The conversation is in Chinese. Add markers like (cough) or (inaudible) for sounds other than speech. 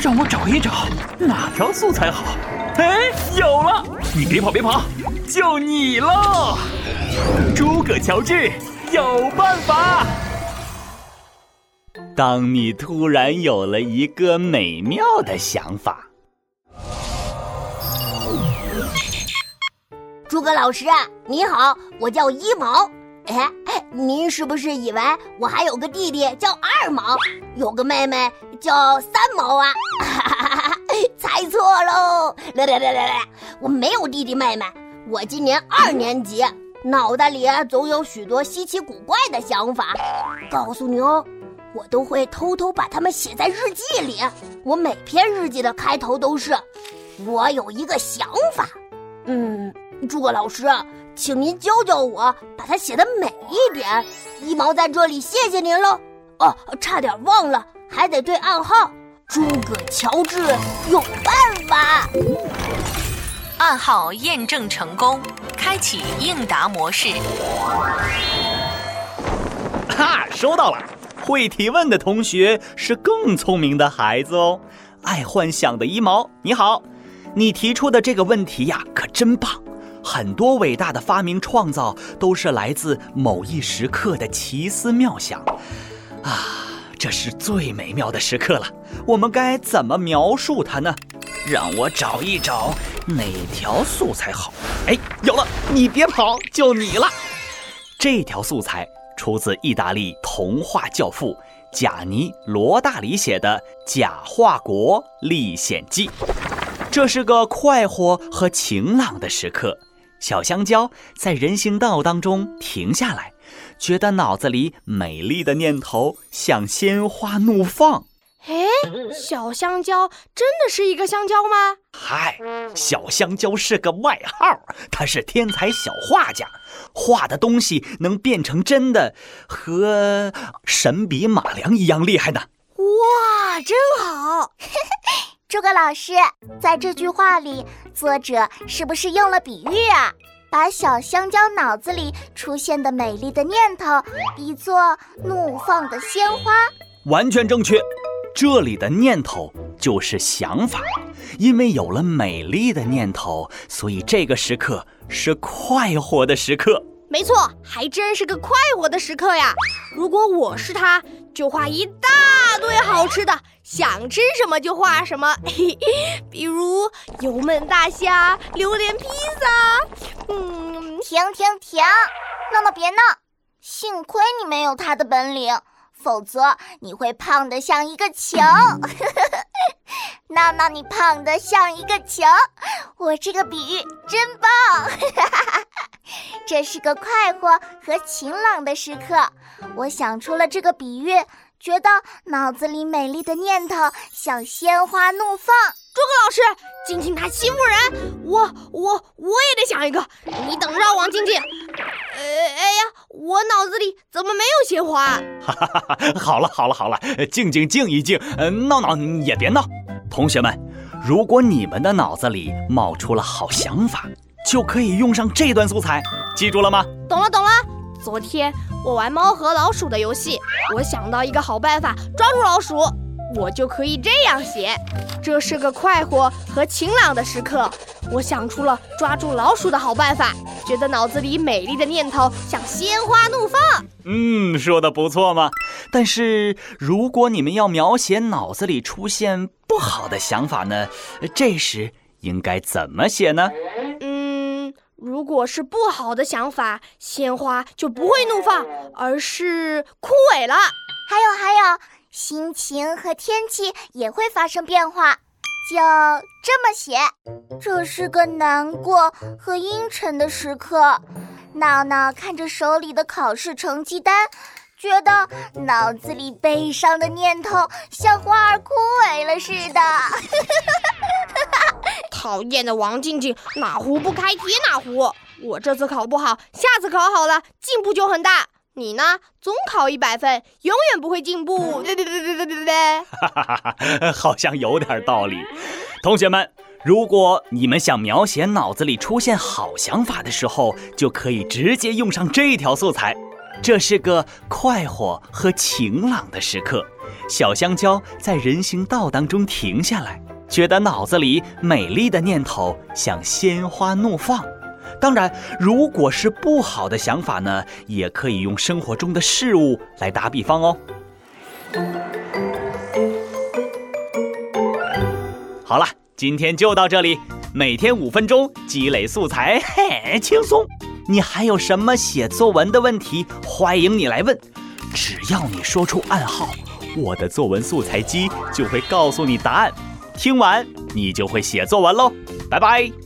让我找一找哪条素材好。哎，有了！你别跑，别跑，就你喽！诸葛乔治有办法。当你突然有了一个美妙的想法，诸葛老师你好，我叫一毛。哎，您是不是以为我还有个弟弟叫二毛，有个妹妹叫三毛啊？(laughs) 猜错喽！来来来来来，我没有弟弟妹妹，我今年二年级，脑袋里总有许多稀奇古怪的想法。告诉你哦，我都会偷偷把它们写在日记里。我每篇日记的开头都是“我有一个想法”。嗯，诸葛老师。请您教教我，把它写的美一点。一毛在这里，谢谢您喽。哦，差点忘了，还得对暗号。诸葛乔治有办法。暗号验证成功，开启应答模式。哈，收到了。会提问的同学是更聪明的孩子哦。爱幻想的一毛，你好，你提出的这个问题呀，可真棒。很多伟大的发明创造都是来自某一时刻的奇思妙想，啊，这是最美妙的时刻了。我们该怎么描述它呢？让我找一找哪条素材好。哎，有了！你别跑，就你了。这条素材出自意大利童话教父贾尼·罗大里写的《假华国历险记》。这是个快活和晴朗的时刻。小香蕉在人行道当中停下来，觉得脑子里美丽的念头像鲜花怒放。哎，小香蕉真的是一个香蕉吗？嗨，小香蕉是个外号，他是天才小画家，画的东西能变成真的，和神笔马良一样厉害呢。哇，真好！(laughs) (laughs) 诸葛老师，在这句话里，作者是不是用了比喻啊？把小香蕉脑子里出现的美丽的念头比作怒放的鲜花？完全正确，这里的念头就是想法，因为有了美丽的念头，所以这个时刻是快活的时刻。没错，还真是个快活的时刻呀！如果我是他，就画一大堆好吃的，想吃什么就画什么。(laughs) 比如油焖大虾、榴莲披萨。嗯，停停停，闹闹别闹！幸亏你没有他的本领，否则你会胖得像一个球。闹闹，你胖得像一个球，我这个比喻真棒。(laughs) 这是个快活和晴朗的时刻，我想出了这个比喻，觉得脑子里美丽的念头像鲜花怒放。诸葛老师，静静她欺负人，我我我也得想一个，你等着，王静静。呃，哎呀，我脑子里怎么没有鲜花？哈哈哈！好了好了好了，静静静一静，闹闹也别闹。同学们，如果你们的脑子里冒出了好想法。就可以用上这段素材，记住了吗？懂了懂了。昨天我玩猫和老鼠的游戏，我想到一个好办法，抓住老鼠，我就可以这样写：这是个快活和晴朗的时刻，我想出了抓住老鼠的好办法，觉得脑子里美丽的念头像鲜花怒放。嗯，说的不错嘛。但是如果你们要描写脑子里出现不好的想法呢？这时应该怎么写呢？嗯如果是不好的想法，鲜花就不会怒放，而是枯萎了。还有还有，心情和天气也会发生变化。就这么写，这是个难过和阴沉的时刻。闹闹看着手里的考试成绩单，觉得脑子里悲伤的念头像花儿枯萎了似的。(laughs) 讨厌的王静静，哪壶不开提哪壶。我这次考不好，下次考好了，进步就很大。你呢，总考一百分，永远不会进步。对对对对对对对。哈哈哈哈好像有点道理。同学们，如果你们想描写脑子里出现好想法的时候，就可以直接用上这条素材。这是个快活和晴朗的时刻。小香蕉在人行道当中停下来，觉得脑子里美丽的念头像鲜花怒放。当然，如果是不好的想法呢，也可以用生活中的事物来打比方哦。好了，今天就到这里。每天五分钟积累素材，嘿，轻松。你还有什么写作文的问题？欢迎你来问。只要你说出暗号，我的作文素材机就会告诉你答案。听完，你就会写作文喽。拜拜。